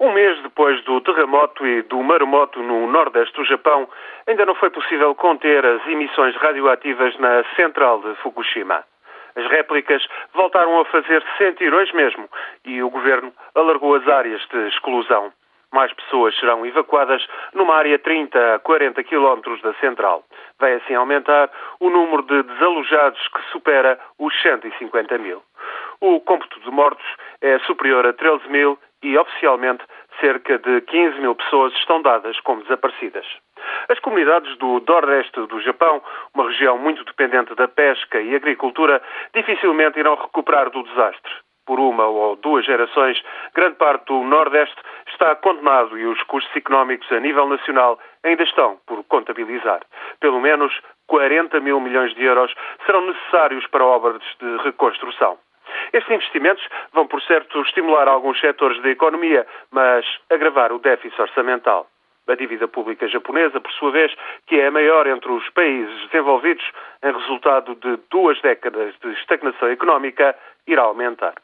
Um mês depois do terremoto e do maremoto no nordeste do Japão, ainda não foi possível conter as emissões radioativas na central de Fukushima. As réplicas voltaram a fazer sentir hoje mesmo e o governo alargou as áreas de exclusão. Mais pessoas serão evacuadas numa área 30 a 40 quilómetros da central. Vai assim aumentar o número de desalojados que supera os 150 mil. O cômputo de mortos é superior a 13 mil e, oficialmente, cerca de 15 mil pessoas estão dadas como desaparecidas. As comunidades do Nordeste do Japão, uma região muito dependente da pesca e agricultura, dificilmente irão recuperar do desastre. Por uma ou duas gerações, grande parte do Nordeste está condenado e os custos económicos a nível nacional ainda estão por contabilizar. Pelo menos 40 mil milhões de euros serão necessários para obras de reconstrução. Estes investimentos vão, por certo, estimular alguns setores da economia, mas agravar o déficit orçamental. A dívida pública japonesa, por sua vez, que é a maior entre os países desenvolvidos, em resultado de duas décadas de estagnação económica, irá aumentar.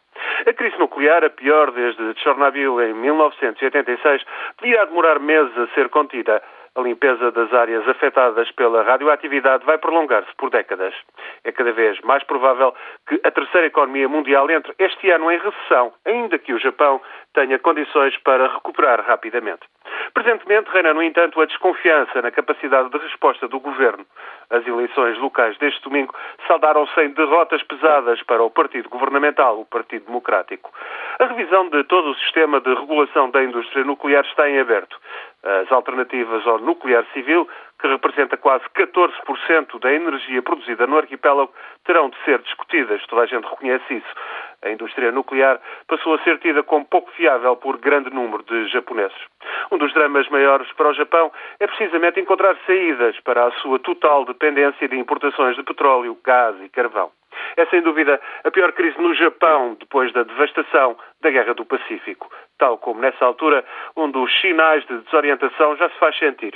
A crise nuclear, a pior desde Chernobyl em 1986, podia demorar meses a ser contida, a limpeza das áreas afetadas pela radioatividade vai prolongar-se por décadas. É cada vez mais provável que a terceira economia mundial entre este ano em recessão, ainda que o Japão tenha condições para recuperar rapidamente. Presentemente reina, no entanto, a desconfiança na capacidade de resposta do governo. As eleições locais deste domingo saldaram-se em derrotas pesadas para o partido governamental, o Partido Democrático. A revisão de todo o sistema de regulação da indústria nuclear está em aberto. As alternativas ao nuclear civil, que representa quase 14% da energia produzida no arquipélago, terão de ser discutidas. Toda a gente reconhece isso. A indústria nuclear passou a ser tida como pouco fiável por grande número de japoneses. Um dos dramas maiores para o Japão é precisamente encontrar saídas para a sua total dependência de importações de petróleo, gás e carvão. É sem dúvida a pior crise no Japão depois da devastação da Guerra do Pacífico, tal como nessa altura onde os sinais de desorientação já se faz sentir.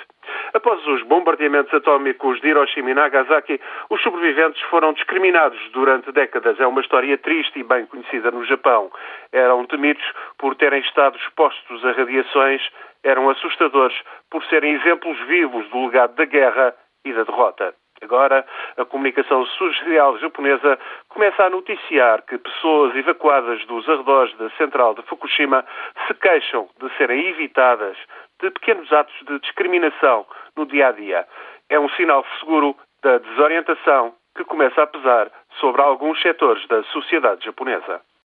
Após os bombardeamentos atómicos de Hiroshima e Nagasaki, os sobreviventes foram discriminados durante décadas. É uma história triste e bem conhecida no Japão. Eram temidos por terem estado expostos a radiações, eram assustadores por serem exemplos vivos do legado da guerra e da derrota. Agora, a comunicação social japonesa começa a noticiar que pessoas evacuadas dos arredores da central de Fukushima se queixam de serem evitadas de pequenos atos de discriminação no dia a dia. É um sinal seguro da desorientação que começa a pesar sobre alguns setores da sociedade japonesa.